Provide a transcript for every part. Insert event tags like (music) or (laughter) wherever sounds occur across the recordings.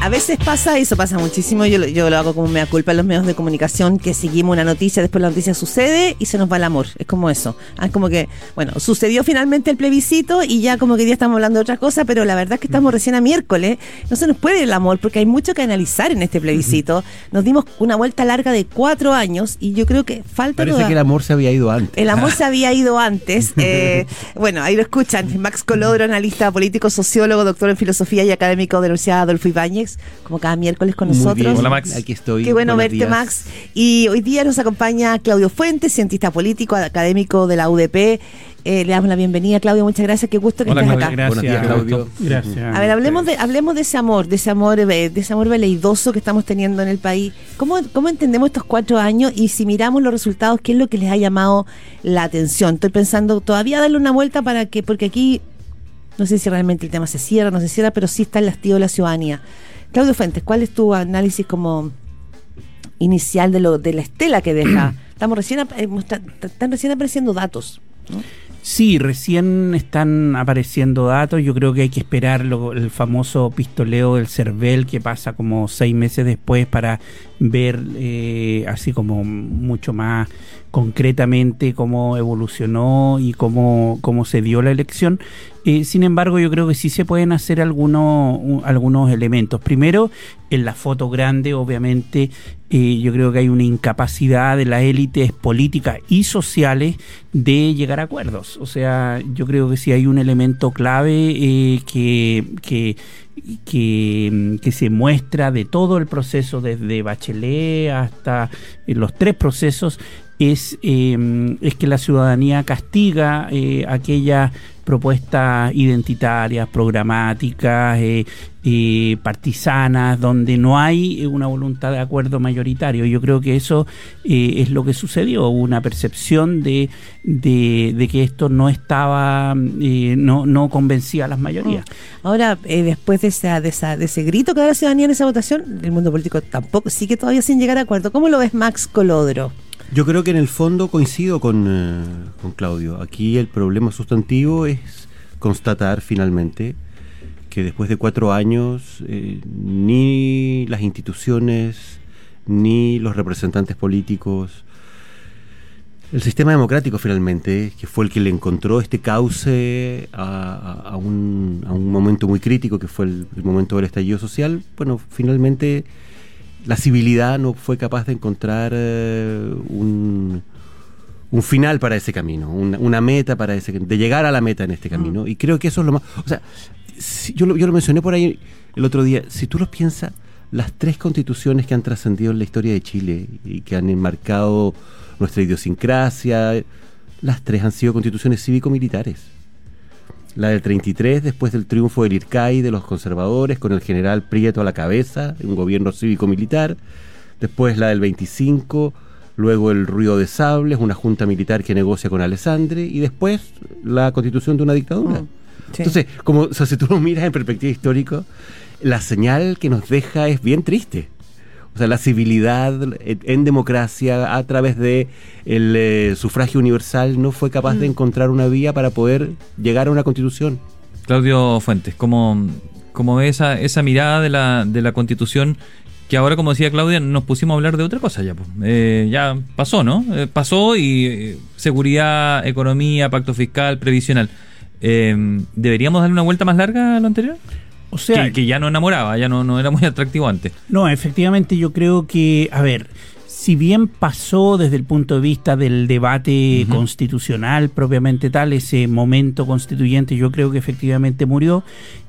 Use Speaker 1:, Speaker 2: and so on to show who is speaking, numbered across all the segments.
Speaker 1: A veces pasa eso, pasa muchísimo. Yo, lo- yo lo hago como me da culpa en los medios de comunicación que seguimos una noticia, después la noticia sucede y se nos va el amor. Es como eso. Ah, Es como que, bueno, sucedió finalmente el plebiscito y ya como que ya estamos hablando de otra cosa, pero la verdad es que estamos recién a miércoles. No se nos puede ir el amor porque hay mucho que analizar en este plebiscito. Nos dimos una vuelta larga de cuatro años y yo creo que falta
Speaker 2: Parece
Speaker 1: toda-
Speaker 2: que el amor se había ido antes.
Speaker 1: el amor se había ido antes. (laughs) Eh, bueno, ahí lo escuchan. Max Colodro, analista político, sociólogo, doctor en filosofía y académico de la Universidad Adolfo Ibáñez, como cada miércoles con
Speaker 2: Muy
Speaker 1: nosotros.
Speaker 2: bien.
Speaker 3: Hola, Max.
Speaker 2: Aquí estoy.
Speaker 1: Qué bueno
Speaker 2: Buenos
Speaker 1: verte,
Speaker 2: días.
Speaker 1: Max. Y hoy día nos acompaña Claudio Fuentes, cientista político, académico de la UDP. Eh, le damos la bienvenida, Claudio. Muchas gracias. Qué gusto que
Speaker 3: Hola,
Speaker 1: estés
Speaker 3: Claudio,
Speaker 1: acá.
Speaker 3: gracias.
Speaker 2: Buenos días, Claudio.
Speaker 4: Gracias.
Speaker 1: A ver, hablemos de, hablemos de ese amor, de ese amor, de ese amor veleidoso que estamos teniendo en el país. ¿Cómo, ¿Cómo entendemos estos cuatro años? Y si miramos los resultados, ¿qué es lo que les ha llamado la atención? Estoy pensando todavía darle una vuelta para que, porque aquí no sé si realmente el tema se cierra, no se cierra, pero sí está el hastío de la ciudadanía. Claudio Fuentes, ¿cuál es tu análisis como inicial de lo de la estela que deja? (clears throat) Estamos recién eh, están recién apareciendo datos. ¿no?
Speaker 4: Sí, recién están apareciendo datos. Yo creo que hay que esperar lo- el famoso pistoleo del CERVEL que pasa como seis meses después para ver eh, así como mucho más concretamente cómo evolucionó y cómo, cómo se dio la elección. Eh, sin embargo, yo creo que sí se pueden hacer algunos, algunos elementos. Primero, en la foto grande, obviamente, eh, yo creo que hay una incapacidad de las élites políticas y sociales de llegar a acuerdos. O sea, yo creo que sí hay un elemento clave eh, que, que, que, mm, que se muestra de todo el proceso, desde Bachelet hasta eh, los tres procesos, es, eh, es que la ciudadanía castiga eh, aquellas propuestas identitarias, programáticas, eh, eh, partisanas, donde no hay una voluntad de acuerdo mayoritario. Yo creo que eso eh, es lo que sucedió, una percepción de, de, de que esto no estaba, eh, no, no convencía a las mayorías.
Speaker 1: Ahora, eh, después de, esa, de, esa, de ese grito que da la ciudadanía en esa votación, el mundo político tampoco sigue todavía sin llegar a acuerdo. ¿Cómo lo ves, Max Colodro?
Speaker 2: Yo creo que en el fondo coincido con, eh, con Claudio. Aquí el problema sustantivo es constatar finalmente que después de cuatro años eh, ni las instituciones ni los representantes políticos, el sistema democrático finalmente, que fue el que le encontró este cauce a, a- a un, a un momento muy crítico que fue el, el momento del estallido social, bueno, finalmente la civilidad no fue capaz de encontrar eh, un, un final para ese camino, una, una meta para ese de llegar a la meta en este camino. Y creo que eso es lo más. O sea, yo, lo, yo lo mencioné por ahí el otro día. Si tú lo piensas, las tres constituciones que han trascendido en la historia de Chile y que han enmarcado nuestra idiosincrasia, las tres han sido constituciones cívico-militares. La del 33, después del triunfo del IRCAI de los conservadores, con el general Prieto a la cabeza, un gobierno cívico-militar. Después la del 25, luego el Ruido de Sables, una junta militar que negocia con Alessandre. Y después la constitución de una dictadura.
Speaker 1: Mm, sí.
Speaker 2: Entonces, como, o sea, si tú lo miras en perspectiva histórica, la señal que nos deja es bien triste. O sea, la civilidad en, democracia a través de el eh, sufragio universal no fue capaz de encontrar una vía para poder llegar a una constitución.
Speaker 3: Claudio Fuentes, ¿cómo, cómo ve esa, esa mirada de la, de la constitución? Que ahora, como decía Claudia, nos pusimos a hablar de otra cosa ya. pues. Eh, ya pasó, ¿no? Eh, pasó y eh, seguridad, economía, pacto fiscal, previsional. Eh, ¿Deberíamos darle una vuelta más larga a lo anterior?
Speaker 4: O sea,
Speaker 3: que, que ya no enamoraba, ya no, no era muy atractivo antes.
Speaker 4: No, efectivamente yo creo que, a ver, si bien pasó desde el punto de vista del debate constitucional propiamente tal, ese momento constituyente yo creo que efectivamente murió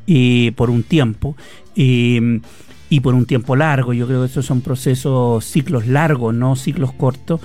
Speaker 4: eh, por un tiempo. eh, y por un tiempo largo, yo creo que esos son procesos, ciclos largos, no ciclos cortos.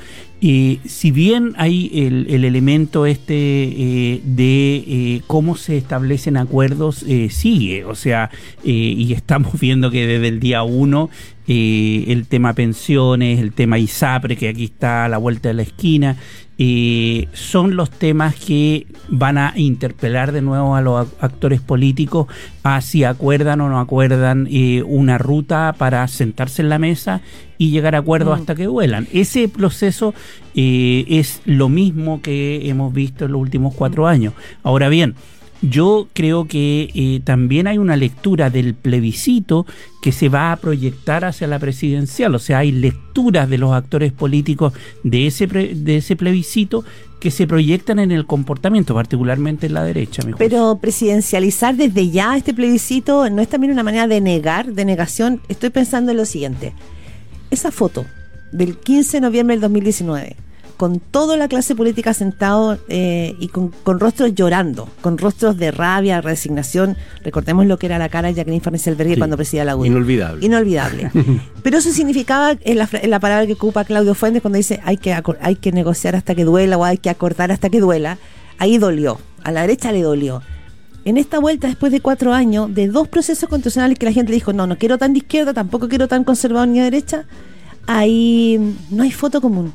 Speaker 4: Y si bien hay el, el elemento este eh, de eh, cómo se establecen acuerdos, eh, sigue, o sea, eh, y (laughs) estamos viendo que desde el día uno eh, el tema pensiones, el tema ISAPRE, que aquí está a la vuelta de la esquina, eh, son los temas que van a interpelar de nuevo a los ac- actores políticos a si acuerdan o no acuerdan eh, una ruta para sentarse en la mesa y llegar a acuerdos
Speaker 1: Mm.
Speaker 4: hasta que vuelan. Ese proceso eh, es lo mismo que hemos visto en los últimos cuatro años. Ahora bien, yo creo que eh, también hay una lectura del plebiscito que se va a proyectar hacia la presidencial, o sea, hay lecturas de los actores políticos de ese, de ese plebiscito que se proyectan en el comportamiento, particularmente en la derecha.
Speaker 1: Pero presidencializar desde ya este plebiscito no es también una manera de negar, de negación. Estoy pensando en lo siguiente. Esa foto del 15 de noviembre del 2019 con toda la clase política sentado eh, y con, rostros llorando, con rostros de rabia, resignación. Recordemos lo que era la cara de Jacqueline Farnes Albergue cuando presidía la UDI.
Speaker 2: Inolvidable.
Speaker 1: Inolvidable. (laughs) Pero eso significaba, en la, en la, palabra que ocupa Claudio Fuentes, cuando dice hay que, hay que negociar hasta que duela o hay que acordar hasta que duela, ahí dolió. A la derecha le dolió. En esta vuelta, después de cuatro años, de dos procesos constitucionales que la gente dijo, no, no quiero tan de izquierda, tampoco quiero tan conservador ni de derecha, ahí no hay foto común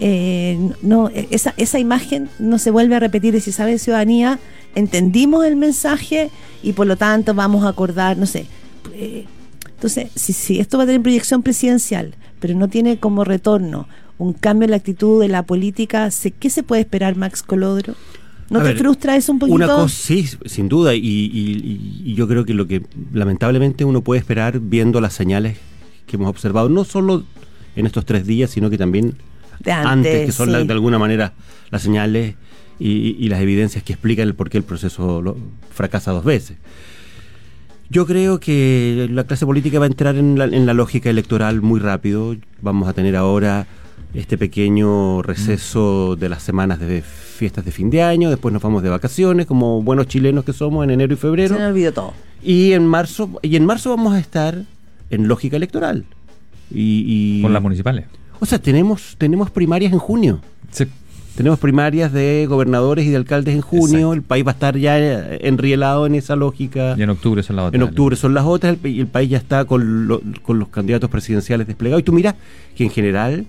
Speaker 1: eh, no, esa, esa imagen no se vuelve a repetir y si sabe ciudadanía, entendimos el mensaje y por lo tanto vamos a acordar, no sé. Eh, entonces, si, si esto va a tener proyección presidencial, pero no tiene como retorno un cambio en la actitud de la política, ¿qué se puede esperar, Max Colodro? ¿No te frustra eso un poquito?
Speaker 2: Una cosa, sí, sin duda, y, y, yo creo que lo que lamentablemente uno puede esperar viendo las señales que hemos observado, no solo en estos tres días, sino que también antes, que son de alguna manera las señales y, las evidencias que explican el por qué el proceso fracasa dos veces. Yo creo que la clase política va a entrar en la, lógica electoral muy rápido. Vamos a tener ahora este pequeño receso de las semanas de fiestas de fin de año, después nos vamos de vacaciones, como buenos chilenos que somos en enero y febrero.
Speaker 1: Se me olvidó todo.
Speaker 2: Y en marzo, y en marzo vamos a estar en lógica electoral. Y,
Speaker 3: Con las municipales.
Speaker 2: O sea, tenemos, tenemos primarias en junio.
Speaker 3: Sí.
Speaker 2: Tenemos primarias de gobernadores y de alcaldes en junio. El país va a estar ya eh, enrielado en esa lógica.
Speaker 3: Y en octubre son las otras.
Speaker 2: En octubre son las otras y el país ya está con, con los candidatos presidenciales desplegados. Y tú miras que en general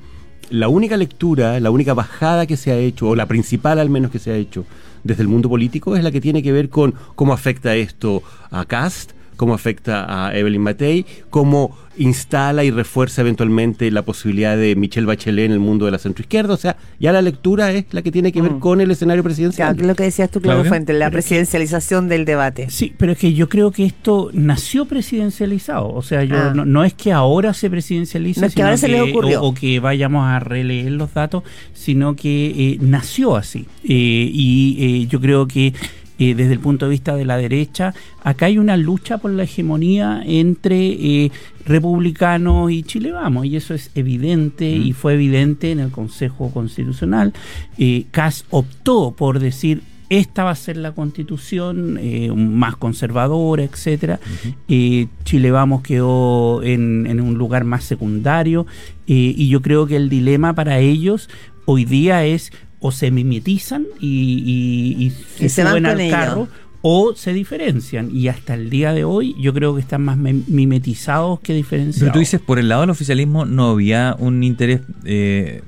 Speaker 2: la única lectura, la única bajada que se ha hecho, o la principal al menos que se ha hecho desde el mundo político, es la que tiene que ver con cómo afecta esto a Cast, cómo afecta a Evelyn Matei, cómo instala y refuerza eventualmente la posibilidad de Michelle Bachelet en el mundo de la centroizquierda. O sea, ya la lectura es la que tiene que ver mm. con el escenario presidencial.
Speaker 1: lo que decías tú, Claudio Fuente, la presidencialización del debate.
Speaker 4: Sí, pero es que yo creo que esto nació presidencializado. O sea, yo ah. no, es que ahora se presidencializa,
Speaker 1: que ahora se le ocurrió.
Speaker 4: O, que vayamos a releer los datos, sino que eh, nació así. Eh, y eh, yo creo que eh, desde el punto de vista de la derecha, acá hay una lucha por la hegemonía entre eh, republicanos y Chile Vamos, y eso es evidente y fue evidente en el Consejo Constitucional. Eh, Cas optó por decir esta va a ser la constitución eh, más conservadora, etcétera. Chile Vamos quedó en, en, un lugar más secundario y yo creo que el dilema para ellos hoy día es o se mimetizan y, se, van al carro o se diferencian y hasta el día de hoy yo creo que están más mimetizados que diferenciados.
Speaker 3: Pero tú dices, por el lado del oficialismo no había un interés eh,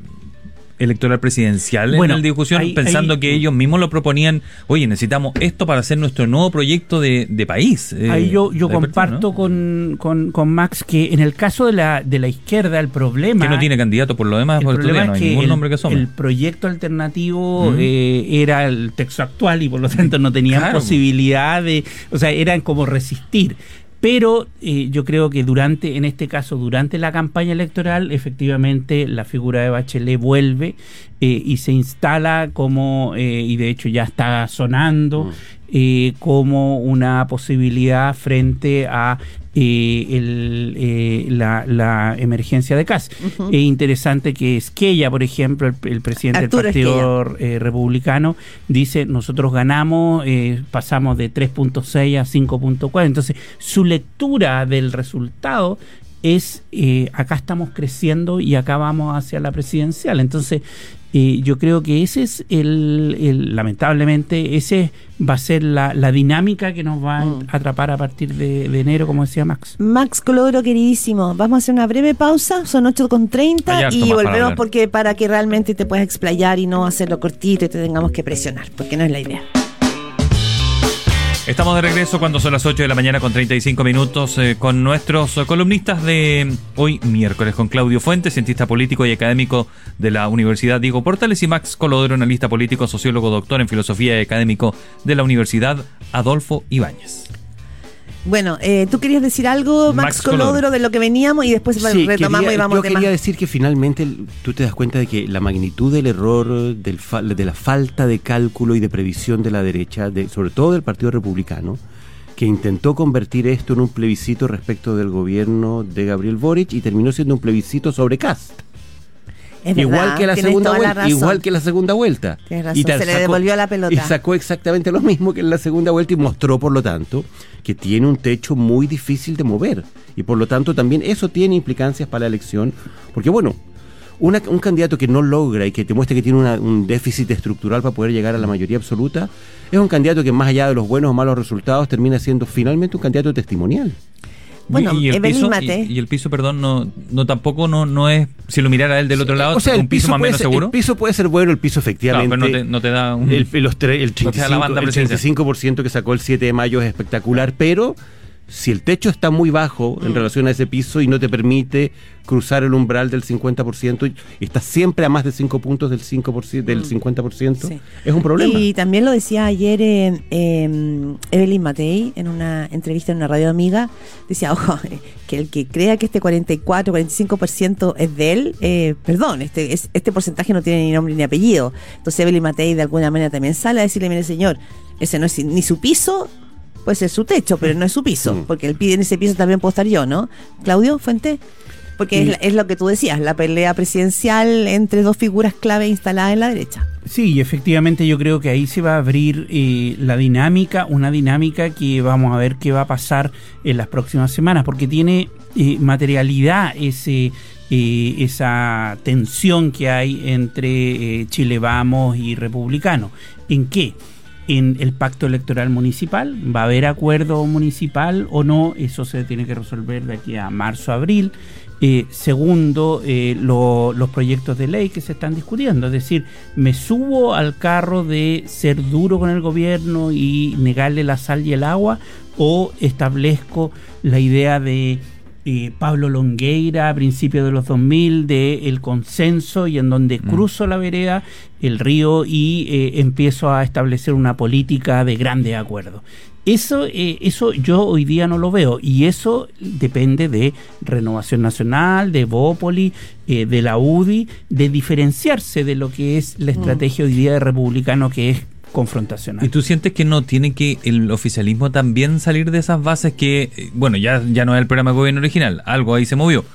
Speaker 3: electoral presidencial en la discusión, pensando que ellos mismos lo proponían, oye, necesitamos esto para hacer nuestro nuevo proyecto de, país.
Speaker 4: Eh, ahí yo, yo comparto con, con, Max que en el caso de la, de la izquierda el problema...
Speaker 3: Que no tiene candidato por lo demás,
Speaker 4: el problema es que ningún el, nombre que El proyecto alternativo eh, era el texto actual y por lo tanto no tenían posibilidad de... O sea, eran como resistir. Pero eh, yo creo que durante, en este caso, durante la campaña electoral, efectivamente la figura de Bachelet vuelve eh, y se instala como, eh, y de hecho ya está sonando, mm. como una posibilidad frente a el, la, emergencia de CAS. Es interesante que Esquella, por ejemplo, el, presidente del Partido Republicano, dice, nosotros ganamos, pasamos de 3.6 a 5.4. Entonces, su lectura del resultado es eh, acá estamos creciendo y acá vamos hacia la presidencial. Entonces, eh, yo creo que ese es el, lamentablemente, ese va a ser la, dinámica que nos va a mm. atrapar a partir de, enero, como decía Max.
Speaker 1: Max Colodro, queridísimo, vamos a hacer una breve pausa, son 8.30 y volvemos porque para que realmente te puedas explayar y no hacerlo cortito y te tengamos que presionar, porque no es la idea.
Speaker 3: Estamos de regreso cuando son las 8 de la mañana con 35 minutos eh, con nuestros columnistas de hoy miércoles, con Claudio Fuentes, cientista político y académico de la Universidad Diego Portales, y Max Colodro, analista político, sociólogo, doctor en filosofía y académico de la Universidad Adolfo Ibáñez.
Speaker 1: Bueno, eh, tú querías decir algo, Max,
Speaker 3: Max
Speaker 1: Colodro,
Speaker 3: Colodro.
Speaker 1: de lo que veníamos y después
Speaker 2: Sí,
Speaker 1: retomamos
Speaker 2: quería-
Speaker 1: y vamos
Speaker 2: yo quería decir que finalmente tú te das cuenta de que la magnitud del error, del fa- de la falta de cálculo y de previsión de la derecha, de, sobre todo del Partido Republicano, que intentó convertir esto en un plebiscito respecto del gobierno de Gabriel Boric y terminó siendo un plebiscito sobre Cast.
Speaker 1: Es
Speaker 2: igual
Speaker 1: verdad,
Speaker 2: que la segunda
Speaker 1: la
Speaker 2: vuelta, igual que la segunda vuelta.
Speaker 1: Tienes razón,
Speaker 2: tal
Speaker 1: se le devolvió la pelota.
Speaker 2: Y sacó exactamente lo mismo que en la segunda vuelta y mostró, por lo tanto, que tiene un techo muy difícil de mover. Y por lo tanto también eso tiene implicancias para la elección. Porque bueno, una- un candidato que no logra y que te muestra que tiene una- un déficit estructural para poder llegar a la mayoría absoluta, es un candidato que más allá de los buenos o malos resultados termina siendo finalmente un candidato testimonial.
Speaker 1: Bueno,
Speaker 3: y, y el
Speaker 1: Evelyn
Speaker 3: piso, y, y el piso, perdón, no, no tampoco no, no es, si lo mirara él del otro lado,
Speaker 2: O sea,
Speaker 3: un piso, más o menos
Speaker 2: ser-
Speaker 3: seguro.
Speaker 2: El piso puede ser bueno, el piso
Speaker 3: Claro,
Speaker 2: efectivamente.
Speaker 3: pero no te, no te da un...
Speaker 2: El, los tre- el
Speaker 3: No te da la
Speaker 2: 35%,
Speaker 3: banda
Speaker 2: el
Speaker 3: presidencial.
Speaker 2: 35% que sacó el 7 de mayo es espectacular, pero si el techo está muy bajo
Speaker 1: Mm.
Speaker 2: en relación a ese piso y no te permite cruzar el umbral del 50% y estás siempre a más de 5 puntos del 5%, del 50%,
Speaker 1: Mm. Sí.
Speaker 2: es un problema.
Speaker 1: Y también lo decía ayer eh, eh, Evelyn Matei en una entrevista en una radio amiga. Decía, (laughs) ojo, eh, que el que crea que este 44, 45% es de él, eh, perdón, este, es- este porcentaje no tiene ni nombre ni apellido. Entonces Evelyn Matei de alguna manera también sale a decirle, mire señor, ese no es ni su piso, puede ser su techo, pero no es su piso,
Speaker 2: Mm.
Speaker 1: porque el pide en ese piso también puedo estar yo, ¿no? Claudio Fuente. Porque es, lo que tú decías, la pelea presidencial entre dos figuras clave instaladas en la derecha.
Speaker 4: Sí, efectivamente yo creo que ahí se va a abrir eh, la dinámica, una dinámica que vamos a ver qué va a pasar en las próximas semanas, porque tiene eh, materialidad ese eh, esa tensión que hay entre Chile Vamos y Republicano. ¿En qué? En el pacto electoral municipal, ¿va a haber acuerdo municipal o no? Eso se tiene que resolver de aquí a marzo, abril. Eh, segundo, eh, lo- los proyectos de ley que se están discutiendo. Es decir, me subo al carro de ser duro con el gobierno y negarle la sal y el agua o establezco la idea de eh, Pablo Longueira a principios de los 2000 de el consenso y en donde cruzo la vereda, el río y eh, empiezo a establecer una política de grandes acuerdos. Eso, eh, eso yo hoy día no lo veo y eso depende de Renovación Nacional, de Bópoli, eh, de la UDI, de diferenciarse de lo que es la estrategia hoy día de republicano que es confrontacional.
Speaker 3: ¿Y tú sientes que no tiene que el oficialismo también salir de esas bases que, eh, bueno, ya, ya no es el programa de gobierno original, algo ahí se movió?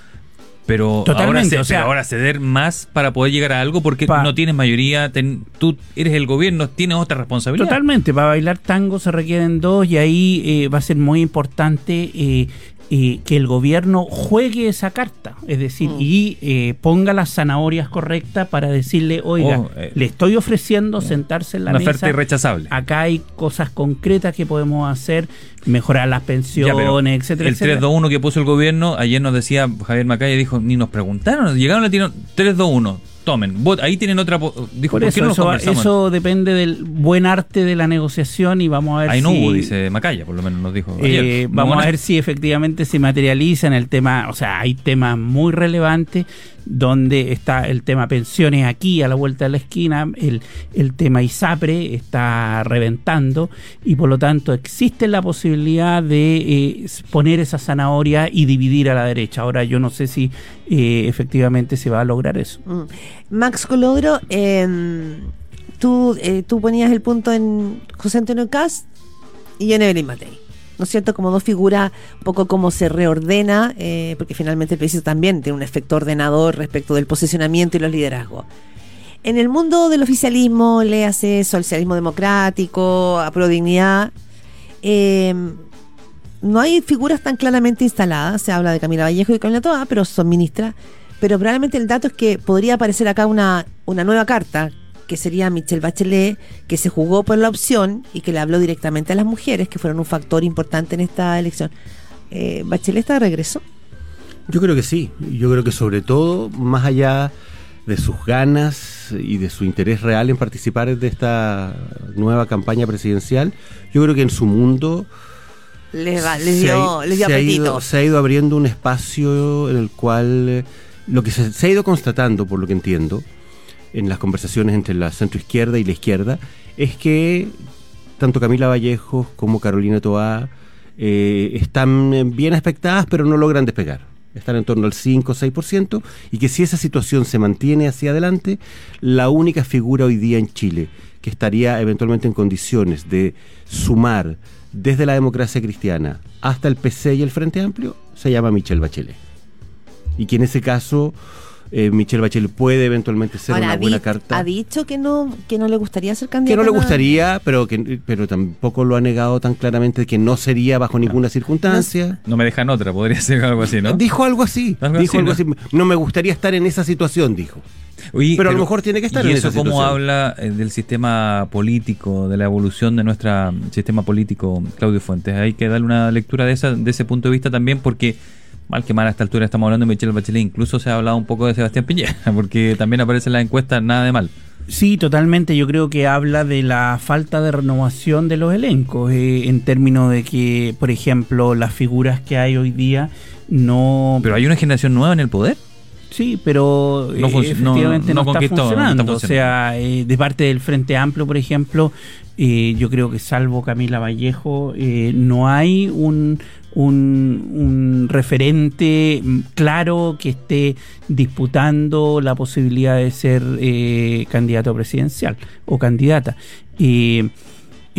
Speaker 3: Pero ahora,
Speaker 4: o sea-
Speaker 3: pero ahora ceder más para poder llegar a algo porque
Speaker 4: Pa-
Speaker 3: no tienes mayoría, ten- tú eres el gobierno, tienes otra responsabilidad.
Speaker 4: Totalmente, para bailar tango se requieren dos y ahí eh, va a ser muy importante eh, eh, que el gobierno juegue esa carta, es decir,
Speaker 1: Mm.
Speaker 4: y eh, ponga las zanahorias correctas para decirle, oiga,
Speaker 3: Oh, eh,
Speaker 4: le estoy ofreciendo sentarse en la
Speaker 3: Una
Speaker 4: mesa.
Speaker 3: oferta irrechazable.
Speaker 4: Acá hay cosas concretas que podemos hacer, mejorar las
Speaker 3: Ya,
Speaker 4: pensiones,
Speaker 3: pero
Speaker 4: etcétera,
Speaker 3: el
Speaker 4: etcétera.
Speaker 3: 3-2-1 que puso el gobierno, ayer nos decía Javier Macaya, dijo, ni nos preguntaron, llegaron a tirar 3-2-1, tomen, ahí tienen otra, dijo,
Speaker 4: Por
Speaker 3: ¿por,
Speaker 4: eso,
Speaker 3: qué no
Speaker 4: eso, depende del buen arte de la negociación y vamos a ver
Speaker 3: Ahí no
Speaker 4: si...
Speaker 3: hubo, dice Macaya, por lo menos nos dijo
Speaker 4: Eh, vamos
Speaker 3: No,
Speaker 4: a ver si efectivamente se materializa en el tema, o sea, hay temas muy relevantes donde está el tema pensiones aquí a la vuelta de la esquina, el, el tema ISAPRE está reventando y por lo tanto existe la posibilidad de eh, poner esa zanahoria y dividir a la derecha. Ahora yo no sé si eh, efectivamente se va a lograr eso.
Speaker 1: Mm. Max Colodro, eh, tú, tú ponías el punto en José Antonio Cast y en Evelyn Matei. ¿No es cierto? Como dos figuras, un poco como se reordena, eh, porque finalmente el plebiscito también tiene un efecto ordenador respecto del posicionamiento y los liderazgos. En el mundo del oficialismo, le hace socialismo democrático, a dignidad, eh, no hay figuras tan claramente instaladas. Se habla de Camila Vallejo y Camila Toa, pero son ministras. Pero probablemente el dato es que podría aparecer acá una, una nueva carta, que sería Michelle Bachelet, que se jugó por la opción y que le habló directamente a las mujeres, que fueron un factor importante en esta elección. Eh, ¿Bachelet está de regreso?
Speaker 2: Yo creo que sí. Yo creo que sobre todo, más allá de sus ganas y de su interés real en participar de esta nueva campaña presidencial, yo creo que en su mundo
Speaker 1: Les, va- les
Speaker 2: se
Speaker 1: dio, les dio
Speaker 2: se ha ido- se ha ido abriendo un espacio en el cual eh, lo que se, se ha ido constatando, por lo que entiendo, en las conversaciones entre la centroizquierda y la izquierda, es que tanto Camila Vallejos como Carolina Toá eh, están bien expectadas, pero no logran despegar. Están en torno al 5 o 6%, y que si esa situación se mantiene hacia adelante, la única figura hoy día en Chile que estaría eventualmente en condiciones de sumar desde la democracia cristiana hasta el PC y el Frente Amplio se llama Michelle Bachelet. Y que en ese caso eh, Michelle Bachelet puede eventualmente ser
Speaker 1: Ahora,
Speaker 2: una buena carta.
Speaker 1: Ha dicho que no, que no le gustaría ser
Speaker 2: que
Speaker 1: candidata.
Speaker 2: no le gustaría, pero que pero tampoco lo ha negado tan claramente que no sería bajo ninguna circunstancia.
Speaker 3: No me dejan otra, podría ser algo así, ¿no?
Speaker 2: Dijo algo así,
Speaker 3: Algo
Speaker 2: dijo
Speaker 3: así,
Speaker 2: algo
Speaker 3: ¿no?
Speaker 2: así. No me gustaría estar en esa situación, dijo.
Speaker 3: Oye,
Speaker 2: Pero a lo mejor tiene que estar
Speaker 3: ¿Y
Speaker 2: en
Speaker 3: eso
Speaker 2: esa
Speaker 3: cómo
Speaker 2: situación.
Speaker 3: habla eh, del sistema político, de la evolución de nuestro sistema político, Claudio Fuentes? Hay que darle una lectura de, esa, de ese punto de vista también, porque mal que mal a esta altura estamos hablando de Michelle Bachelet, incluso se ha hablado un poco de Sebastián Piñera, (laughs) porque también aparece en la encuesta nada de mal.
Speaker 4: Sí, totalmente. Yo creo que habla de la falta de renovación de los elencos, eh, en términos de que, por ejemplo, las figuras que hay hoy día no...
Speaker 3: Pero hay una generación nueva en el poder.
Speaker 4: Sí, pero
Speaker 3: No
Speaker 4: eh, efectivamente
Speaker 3: no-
Speaker 4: está,
Speaker 3: conquistó, no está
Speaker 4: funcionando. O sea, eh, de parte del Frente Amplio, por ejemplo, eh, yo creo que salvo Camila Vallejo, eh, no hay un, un, referente claro que esté disputando la posibilidad de ser eh, candidato presidencial o candidata. Eh,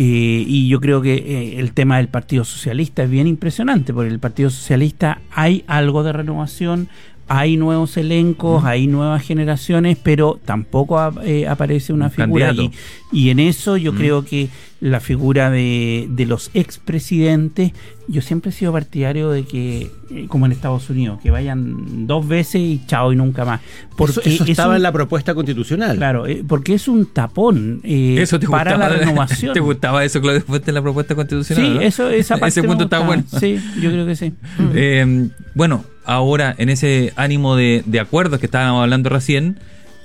Speaker 4: y yo creo que eh, el tema del Partido Socialista es bien impresionante, porque el Partido Socialista hay algo de renovación, hay nuevos elencos, hay nuevas generaciones, pero tampoco eh, aparece una
Speaker 3: Un
Speaker 4: figura. Y, y en eso yo creo que la figura de, de los expresidentes, yo siempre he sido partidario de que, eh, como en Estados Unidos, que vayan dos veces y chao y nunca más.
Speaker 2: Porque eso,
Speaker 4: es
Speaker 2: estaba
Speaker 4: un-
Speaker 2: en la propuesta constitucional.
Speaker 4: Claro, eh, porque es un tapón eh,
Speaker 3: Eso te
Speaker 4: para
Speaker 3: gustaba,
Speaker 4: la (laughs) renovación.
Speaker 3: ¿Te gustaba eso, Claudio en la propuesta constitucional?
Speaker 4: Sí,
Speaker 3: no?
Speaker 4: eso, esa (laughs) parte
Speaker 3: Ese punto está bueno.
Speaker 4: Sí, yo creo que sí. (laughs)
Speaker 3: Eh, bueno, ahora en ese ánimo de, de acuerdos que estábamos hablando recién,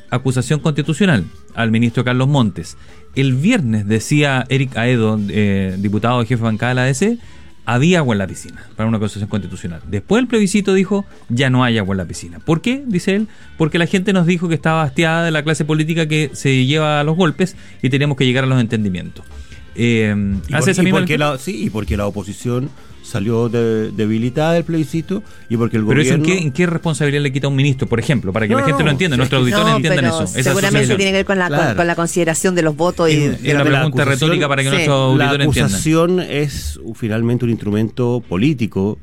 Speaker 3: acusación constitucional al ministro Carlos Montes. El viernes decía Eric Aedo, eh, diputado y jefe de bancada de la ADC, había agua en la piscina para una acusación constitucional. Después el plebiscito dijo, ya no hay agua en la piscina. ¿Por qué? Dice él, porque la gente nos dijo que estaba hastiada de la clase política que se lleva a los golpes y teníamos que llegar a los entendimientos. Eh,
Speaker 2: Y,
Speaker 3: hace
Speaker 2: por-
Speaker 3: esa
Speaker 2: y
Speaker 3: misma
Speaker 2: porque la, sí, y porque la oposición salió de- debilitada del plebiscito y porque el
Speaker 3: Pero eso, ¿en
Speaker 2: gobierno...
Speaker 3: qué, ¿en qué responsabilidad le quita a un ministro, por ejemplo? Para que
Speaker 2: No,
Speaker 3: la gente
Speaker 2: no,
Speaker 3: lo entienda, nuestros
Speaker 2: es
Speaker 3: auditores
Speaker 1: No,
Speaker 3: entiendan
Speaker 1: pero
Speaker 3: eso.
Speaker 1: seguramente tiene que ver con la, con-
Speaker 2: Claro.
Speaker 1: con la consideración de los votos y
Speaker 2: Es-
Speaker 1: lo
Speaker 3: una
Speaker 2: la
Speaker 3: pregunta retórica para que
Speaker 1: sí.
Speaker 3: nuestros
Speaker 2: La
Speaker 3: auditores entiendan.
Speaker 2: acusación es finalmente un instrumento político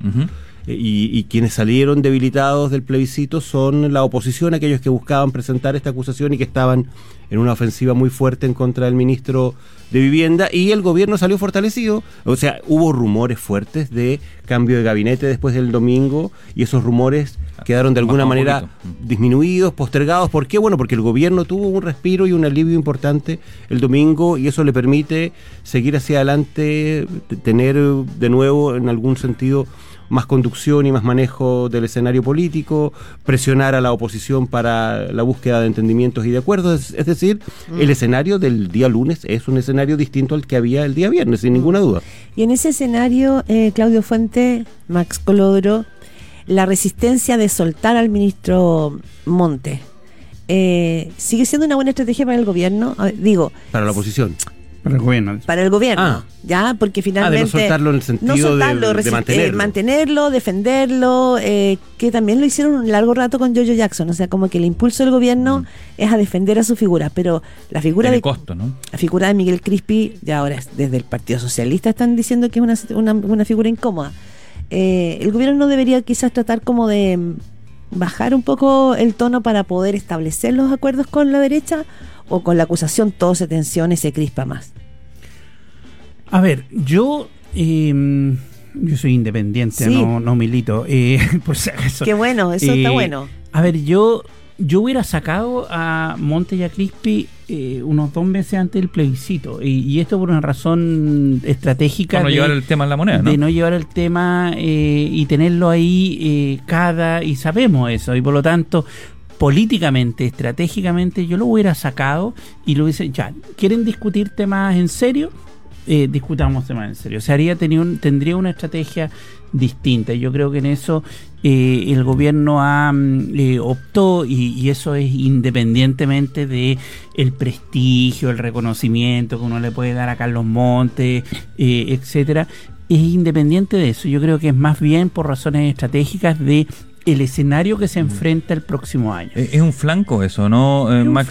Speaker 2: y, y quienes salieron debilitados del plebiscito son la oposición, aquellos que buscaban presentar esta acusación y que estaban en una ofensiva muy fuerte en contra del ministro de Vivienda y el gobierno salió fortalecido. O sea, hubo rumores fuertes de cambio de gabinete después del domingo y esos rumores quedaron de alguna manera
Speaker 3: poquito.
Speaker 2: disminuidos, postergados. ¿Por qué? Bueno, porque el gobierno tuvo un respiro y un alivio importante el domingo y eso le permite seguir hacia adelante, tener eh, de nuevo en algún sentido más conducción y más manejo del escenario político, presionar a la oposición para la búsqueda de entendimientos y de acuerdos. Es, decir, el escenario del día lunes es un escenario distinto al que había el día viernes, sin ninguna duda.
Speaker 1: Y en ese escenario, eh, Claudio Fuente, Max Colodro, la resistencia de soltar al ministro Monte, eh, ¿sigue siendo una buena estrategia para el gobierno? Digo,
Speaker 2: Para la oposición.
Speaker 4: Pero bueno,
Speaker 1: para el gobierno,
Speaker 2: Ah.
Speaker 1: ¿ya? Porque finalmente...
Speaker 2: soltarlo en el sentido de- de
Speaker 1: resi- eh,
Speaker 2: mantenerlo.
Speaker 1: mantenerlo, defenderlo, eh, que también lo hicieron un largo rato con Jojo Jackson, o sea, como que el impulso del gobierno es a defender a su figura, pero la figura
Speaker 3: Tiene
Speaker 1: de...
Speaker 3: costo, ¿no?
Speaker 1: La figura de Miguel Crispi, ya ahora es- desde el Partido Socialista están diciendo que es una, una, una figura incómoda. Eh, el gobierno no debería quizás tratar como de mm, bajar un poco el tono para poder establecer los acuerdos con la derecha o con la acusación todo se tensiona y se crispa más.
Speaker 4: a ver, yo eh, yo soy independiente,
Speaker 1: Sí.
Speaker 4: no, no milito, eh, (laughs) por si acaso.
Speaker 1: Qué bueno, eso está
Speaker 4: Eh,
Speaker 1: bueno.
Speaker 4: A ver, yo yo hubiera sacado a Monte y a Crispi eh, unos dos meses antes del plebiscito y, y esto por una razón estratégica
Speaker 3: Para no
Speaker 4: de-
Speaker 3: llevar el tema en la moneda, ¿no?
Speaker 4: de no llevar el tema eh, y tenerlo ahí eh, cada y sabemos eso y por lo tanto políticamente, estratégicamente, yo lo hubiera sacado y lo hubiese, ya, ¿quieren discutir temas en serio? Eh, discutamos temas en serio. O sea, haría, tenía un, tendría una estrategia distinta. Yo creo que en eso eh, el gobierno ha mm, eh, optó y, y, eso es independientemente de el prestigio, el reconocimiento que uno le puede dar a Carlos Montes, eh, etcétera. Es independiente de eso. Yo creo que es más bien por razones estratégicas de el escenario que se enfrenta el próximo año.
Speaker 3: Es un flanco eso, ¿no?
Speaker 4: Es un
Speaker 3: Max,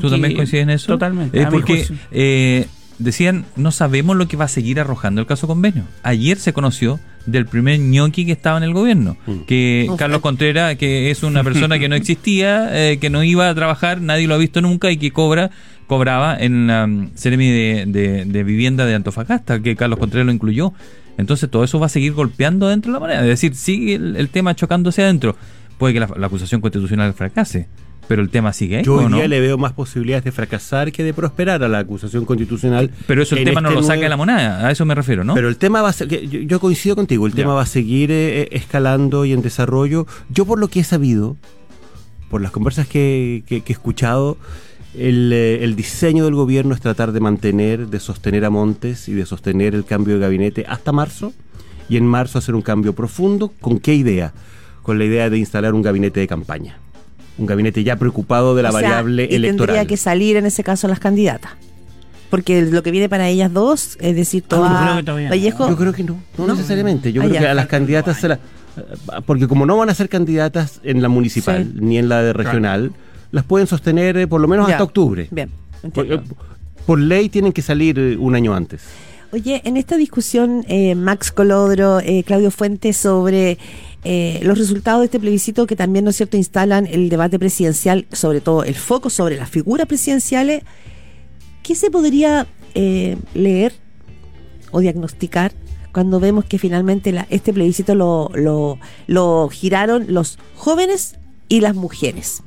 Speaker 3: ¿tú también coincides en eso?
Speaker 4: totalmente.
Speaker 3: Eh, porque eh, decían, no sabemos lo que va a seguir arrojando el caso convenio. Ayer se conoció del primer ñoqui que estaba en el gobierno,
Speaker 2: Mm.
Speaker 3: que
Speaker 1: Uf.
Speaker 3: Carlos Contreras, que es una persona que no existía, (laughs) eh, que no iba a trabajar, nadie lo ha visto nunca y que cobra cobraba en la um, Seremi de, de- de vivienda de Antofagasta, que Carlos Contreras lo incluyó. Entonces todo eso va a seguir golpeando dentro de la moneda. Es decir, sigue el, el tema chocándose adentro. Puede que la, la acusación constitucional fracase, pero el tema sigue.
Speaker 2: Yo hoy
Speaker 3: ¿o no?
Speaker 2: día le veo más posibilidades de fracasar que de prosperar a la acusación constitucional.
Speaker 3: Pero eso el tema no
Speaker 2: este
Speaker 3: lo saca de
Speaker 2: nuevo-
Speaker 3: la moneda, a eso me refiero, ¿no?
Speaker 2: Pero el tema va a ser, yo, coincido contigo, el
Speaker 3: Ya.
Speaker 2: tema va a seguir eh, escalando y en desarrollo. Yo por lo que he sabido, por las conversas que, que- que he escuchado, el, eh, el diseño del gobierno es tratar de mantener, de sostener a Montes y de sostener el cambio de gabinete hasta marzo y en marzo hacer un cambio profundo. ¿Con qué idea? Con la idea de instalar un gabinete de campaña. Un gabinete ya preocupado de la
Speaker 1: O sea,
Speaker 2: variable
Speaker 1: y
Speaker 2: electoral.
Speaker 1: tendría que salir en ese caso las candidatas. Porque lo que viene para ellas dos, es decir,
Speaker 4: Ah,
Speaker 1: toda
Speaker 4: no.
Speaker 1: Vallejo,
Speaker 2: Yo creo que no, no,
Speaker 1: ¿No?
Speaker 2: necesariamente. Yo
Speaker 1: Ah,
Speaker 2: creo
Speaker 1: ya.
Speaker 2: que a las candidatas se la- Porque como no van a ser candidatas en la municipal
Speaker 1: Sí.
Speaker 2: ni en la de regional, las pueden sostener eh, por lo menos
Speaker 1: Ya.
Speaker 2: hasta octubre.
Speaker 1: Bien,
Speaker 2: Por,
Speaker 1: entiendo.
Speaker 2: eh, por ley tienen que salir eh, un año antes.
Speaker 1: Oye, en esta discusión, eh, Max Colodro, eh, Claudio Fuentes, sobre eh, los resultados de este plebiscito que también, ¿no es cierto?, instalan el debate presidencial, sobre todo el foco sobre las figuras presidenciales, ¿qué se podría eh, leer o diagnosticar cuando vemos que finalmente este plebiscito lo, lo, giraron los jóvenes y las mujeres?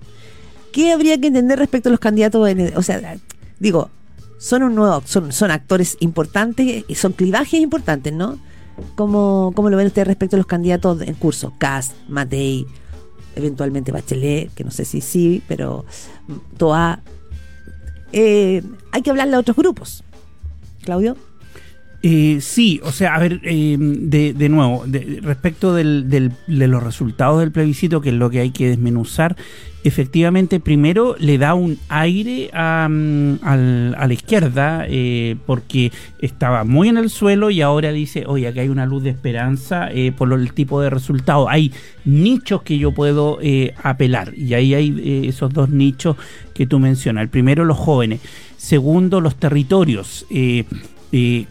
Speaker 1: ¿Qué habría que entender respecto a los candidatos? En el- o sea, digo, son un nuevo, son, son actores importantes son clivajes importantes, ¿no? ¿Cómo, ¿Cómo lo ven ustedes respecto a los candidatos en curso? Cast, Matei, eventualmente Bachelet, que no sé si sí, pero mm, Toa. Eh, hay que hablarle a otros grupos. Claudio.
Speaker 4: Eh, sí, o sea, a ver, eh, de, de nuevo, respecto del, del- de los resultados del plebiscito, que es lo que hay que desmenuzar, efectivamente, primero le da un aire a, a la izquierda, eh, porque estaba muy en el suelo y ahora dice, oye, aquí hay una luz de esperanza eh, por el tipo de resultado. Hay nichos que yo puedo eh, apelar, y ahí hay eh, esos dos nichos que tú mencionas. El primero, los jóvenes. Segundo, los territorios.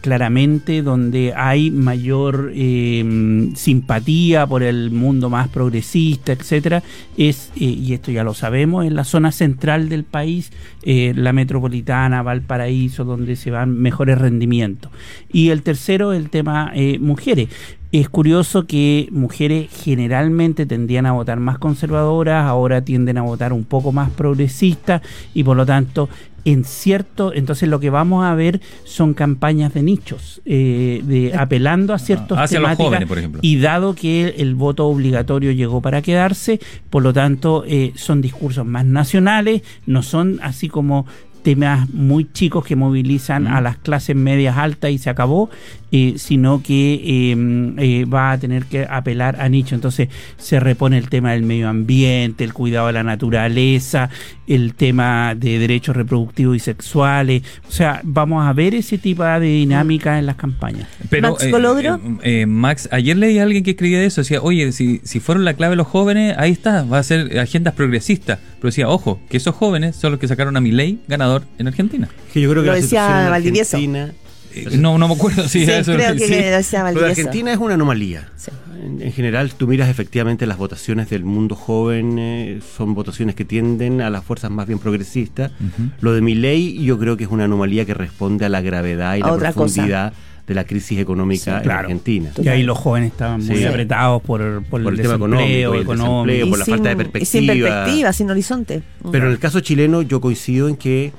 Speaker 4: Claramente donde hay mayor eh, simpatía por el mundo más progresista, etcétera, es, eh, y esto ya lo sabemos, en la zona central del país, eh, la metropolitana, Valparaíso, donde se van mejores rendimientos. Y el tercero, el tema eh, mujeres. Es curioso que mujeres generalmente tendían a votar más conservadoras, ahora tienden a votar un poco más progresistas y por lo tanto en cierto, entonces lo que vamos a ver son campañas de nichos, eh, de apelando a ciertos
Speaker 3: Hacia los jóvenes, por ejemplo.
Speaker 4: y dado que el voto obligatorio llegó para quedarse, por lo tanto eh, son discursos más nacionales, no son así como temas muy chicos que movilizan
Speaker 3: Mm.
Speaker 4: a las clases medias altas y se acabó, eh, sino que eh, eh, va a tener que apelar a nicho. Entonces se repone el tema del medio ambiente, el cuidado de la naturaleza, el tema de derechos reproductivos y sexuales. O sea, vamos a ver ese tipo de dinámica en las campañas.
Speaker 3: Pero,
Speaker 1: Max
Speaker 3: eh,
Speaker 1: Colodro.
Speaker 3: eh, eh, Max, ayer leí a alguien que escribía eso, decía, oye, si, si fueron la clave los jóvenes, ahí está, va a ser agendas progresistas. Pero decía, ojo, que esos jóvenes son los que sacaron a Milei ganador en Argentina.
Speaker 2: Que yo creo que
Speaker 1: Lo
Speaker 2: la
Speaker 1: decía Valdivieso.
Speaker 2: Argentina,
Speaker 3: Eh, no, no me acuerdo si
Speaker 1: Sí,
Speaker 3: era eso.
Speaker 1: creo que,
Speaker 3: sí.
Speaker 1: que lo decía Valdivieso.
Speaker 2: Argentina es una anomalía.
Speaker 1: Sí.
Speaker 2: En, en general, tú miras efectivamente las votaciones del mundo joven, eh, son votaciones que tienden a las fuerzas más bien progresistas. Lo de mi ley yo creo que es una anomalía que responde a la gravedad y
Speaker 1: A
Speaker 2: la
Speaker 1: otra
Speaker 2: profundidad de la crisis económica
Speaker 1: Sí,
Speaker 2: en
Speaker 4: claro.
Speaker 2: Argentina.
Speaker 4: Y ahí los jóvenes estaban muy
Speaker 2: Sí.
Speaker 4: apretados por, por,
Speaker 2: Por
Speaker 4: el,
Speaker 2: el tema
Speaker 4: desempleo,
Speaker 2: económico y el
Speaker 4: económico.
Speaker 2: desempleo.
Speaker 1: Y
Speaker 2: por la falta de perspectiva.
Speaker 1: sin perspectiva, sin horizonte.
Speaker 2: Pero en el caso chileno yo coincido en que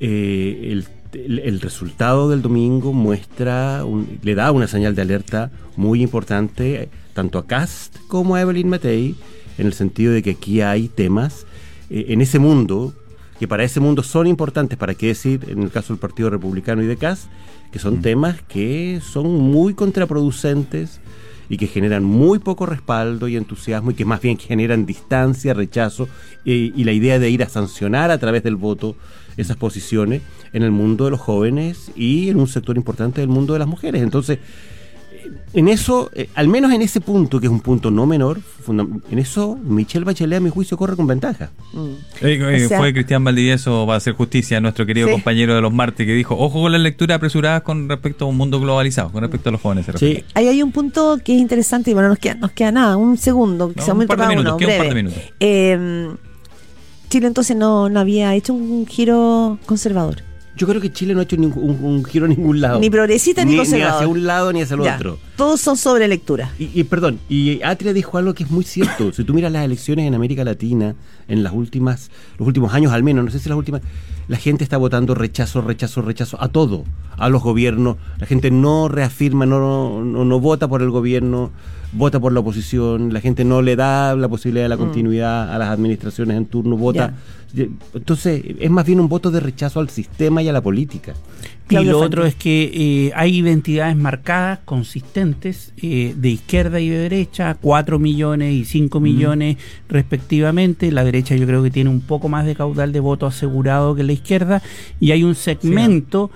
Speaker 2: eh, el, el- el resultado del domingo muestra, un- le da una señal de alerta muy importante tanto a Cast como a Evelyn Matei, en el sentido de que aquí hay temas eh, en ese mundo, que para ese mundo son importantes, para qué decir, en el caso del Partido Republicano y de CAS, que son
Speaker 3: Mm.
Speaker 2: temas que son muy contraproducentes y que generan muy poco respaldo y entusiasmo y que más bien generan distancia, rechazo eh, y la idea de ir a sancionar a través del voto esas posiciones en el mundo de los jóvenes y en un sector importante del mundo de las mujeres. Entonces, en eso, eh, al menos en ese punto, que es un punto no menor, en eso Michelle Bachelet a mi juicio corre con ventaja.
Speaker 1: Mm.
Speaker 3: Eh, eh,
Speaker 1: O sea-
Speaker 3: fue Cristian Valdivieso, va a hacer justicia, nuestro querido
Speaker 1: Sí.
Speaker 3: compañero de los martes, que dijo, ojo con las lecturas apresuradas con respecto a un mundo globalizado, con respecto a los jóvenes.
Speaker 4: Sí,
Speaker 1: Ahí hay un punto que es interesante y bueno, nos queda, nos queda nada, un segundo, que
Speaker 3: No,
Speaker 1: se
Speaker 3: un par de minutos,
Speaker 1: uno,
Speaker 3: queda un par de minutos.
Speaker 1: Eh, Chile entonces no, no había hecho un giro conservador.
Speaker 2: Yo creo que Chile no ha hecho ningún, un, un giro a ningún lado.
Speaker 1: Ni progresista ni
Speaker 2: ni,
Speaker 1: conservador.
Speaker 2: hacia un lado ni hacia el
Speaker 1: Ya,
Speaker 2: otro.
Speaker 1: Todos son sobre lectura.
Speaker 2: Y, y, perdón, y Atria dijo algo que es muy cierto. (laughs) si tú miras las elecciones en América Latina, en las últimas, los últimos años al menos, no sé si las últimas, la gente está votando rechazo, rechazo, rechazo a todo, a los gobiernos. La gente no reafirma, no, no, no vota por el gobierno, vota por la oposición. La gente no le da la posibilidad de la continuidad a las administraciones en turno, vota. Entonces, es más bien un voto de rechazo al sistema y a la política.
Speaker 4: Y lo otro es que eh, hay identidades marcadas, consistentes, eh, de izquierda y de derecha, 4 millones y 5 millones respectivamente. La derecha yo creo que tiene un poco más de caudal de voto asegurado que la izquierda. Y hay un segmento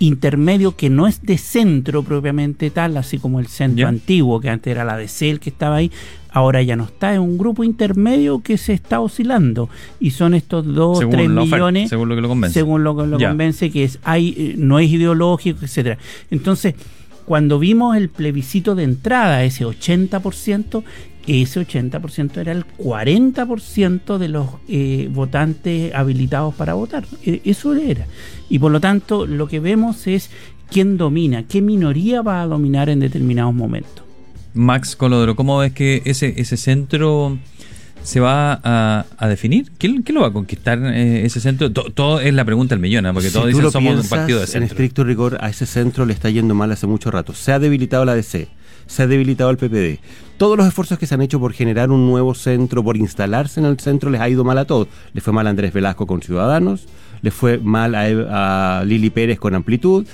Speaker 4: intermedio que no es de centro propiamente tal, así como el centro
Speaker 3: Ya.
Speaker 4: antiguo, que antes era la DC el que estaba ahí. Ahora ya no está, es un grupo intermedio que se está oscilando. Y son estos 2,
Speaker 3: Según
Speaker 4: 3
Speaker 3: la oferta,
Speaker 4: millones
Speaker 3: según lo que lo convence.
Speaker 4: según lo que lo convence que es hay eh, no es ideológico etcétera entonces cuando vimos el plebiscito de entrada ese 80% ese 80% era el 40% de los eh, votantes habilitados para votar Eh, eso era y por lo tanto lo que vemos es quién domina qué minoría va a dominar en determinados momentos
Speaker 3: Max Colodro, ¿cómo ves que ese, ese centro se va a, a definir? ¿Quién, quién lo va a conquistar eh, ese centro? To- todo es la pregunta del millón, ¿eh? porque
Speaker 2: Si
Speaker 3: todos dicen
Speaker 2: lo
Speaker 3: somos un partido de
Speaker 2: En
Speaker 3: centro.
Speaker 2: estricto rigor, a ese centro le está yendo mal hace mucho rato. Se ha debilitado la DC, se ha debilitado el PPD. Todos los esfuerzos que se han hecho por generar un nuevo centro, por instalarse en el centro, les ha ido mal a todos. Le fue mal a Andrés Velasco con Ciudadanos, le fue mal a, Lili Pérez con Amplitud.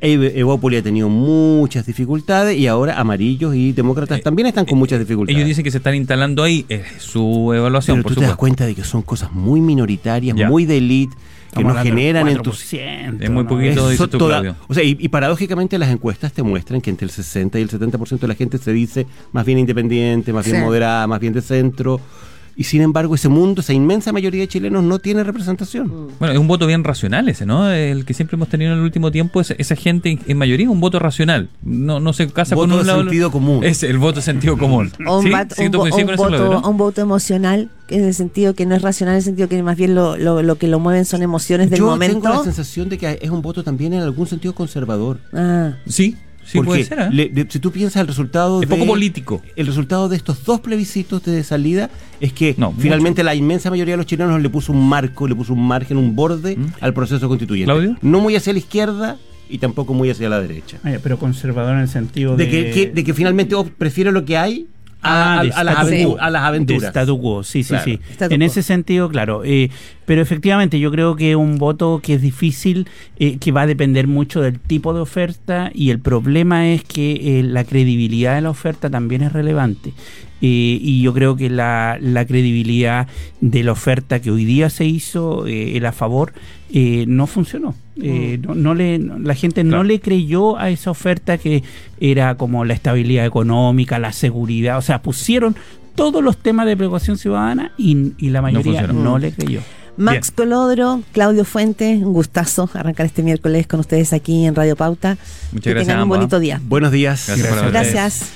Speaker 2: Ev- Evópoli ha tenido muchas dificultades y ahora amarillos y demócratas
Speaker 3: Eh,
Speaker 2: también están con muchas dificultades.
Speaker 3: Ellos dicen que se están instalando ahí, su evaluación,
Speaker 2: Pero
Speaker 3: por
Speaker 2: tú te das cuenta de que son cosas muy minoritarias,
Speaker 3: Ya.
Speaker 2: muy de elite, que
Speaker 4: Estamos
Speaker 2: no generan
Speaker 4: 4%,
Speaker 2: entusiasmo.
Speaker 3: Es muy poquito.
Speaker 2: Eso toda-
Speaker 3: Claudio.
Speaker 2: o sea, y, y paradójicamente las encuestas te muestran que entre el 60 y el 70% de la gente se dice más bien independiente, más bien
Speaker 1: Sí.
Speaker 2: moderada, más bien de centro. Y sin embargo, ese mundo, esa inmensa mayoría de chilenos no tiene representación.
Speaker 3: Bueno, es un voto bien racional ese, ¿no? El que siempre hemos tenido en el último tiempo, es, esa gente en mayoría un voto racional. No, no se casa
Speaker 2: Voto
Speaker 3: con un
Speaker 2: de
Speaker 3: lado.
Speaker 2: sentido común.
Speaker 3: Es el voto de sentido común. (laughs)
Speaker 1: O un,
Speaker 3: ¿Sí? ¿Sí
Speaker 1: un un voto,
Speaker 3: Claudio, no?
Speaker 1: un voto emocional, en el sentido que no es racional, en el sentido que más bien lo, lo, lo que lo mueven son emociones del
Speaker 2: Yo
Speaker 1: momento.
Speaker 2: tengo la sensación de que es un voto también en algún sentido conservador.
Speaker 1: Ah,
Speaker 3: Sí, sí
Speaker 2: Porque
Speaker 3: puede ser. ¿eh?
Speaker 2: le- de- si tú piensas el resultado
Speaker 3: Es
Speaker 2: de-
Speaker 3: poco político.
Speaker 2: el resultado de estos dos plebiscitos de salida es que
Speaker 3: No,
Speaker 2: finalmente la inmensa mayoría de los chilenos le puso un marco, le puso un margen, un borde
Speaker 3: ¿Mm?
Speaker 2: al proceso constituyente.
Speaker 3: ¿Claudio?
Speaker 2: No muy hacia la izquierda y tampoco muy hacia la derecha.
Speaker 4: Pero conservador en el sentido
Speaker 2: De
Speaker 4: de
Speaker 2: que, que- de que finalmente prefiero lo que hay a,
Speaker 4: Ah,
Speaker 2: a-
Speaker 4: de
Speaker 2: a las, a las
Speaker 4: De
Speaker 2: aventuras.
Speaker 4: statu quo, sí, sí,
Speaker 2: Claro,
Speaker 4: sí.
Speaker 1: statu
Speaker 4: En
Speaker 1: quo.
Speaker 4: ese sentido, claro. eh, pero efectivamente, yo creo que es un voto que es difícil, eh, que va a depender mucho del tipo de oferta y el problema es que eh, la credibilidad de la oferta también es relevante. Eh, y yo creo que la, la credibilidad de la oferta que hoy día se hizo, eh, el a favor, eh, no funcionó. Eh, no, no le, no- la gente no le creyó a esa oferta que era como la estabilidad económica, la seguridad, o sea, pusieron todos los temas de preocupación ciudadana y, y la mayoría no,
Speaker 3: funcionó.
Speaker 4: le creyó.
Speaker 1: Max Colodro, Claudio Fuentes, un gustazo arrancar este miércoles con ustedes aquí en Radio Pauta.
Speaker 3: Muchas
Speaker 1: que
Speaker 3: gracias
Speaker 1: tengan un bonito día.
Speaker 2: Buenos días.
Speaker 3: Gracias por haber-
Speaker 1: Gracias.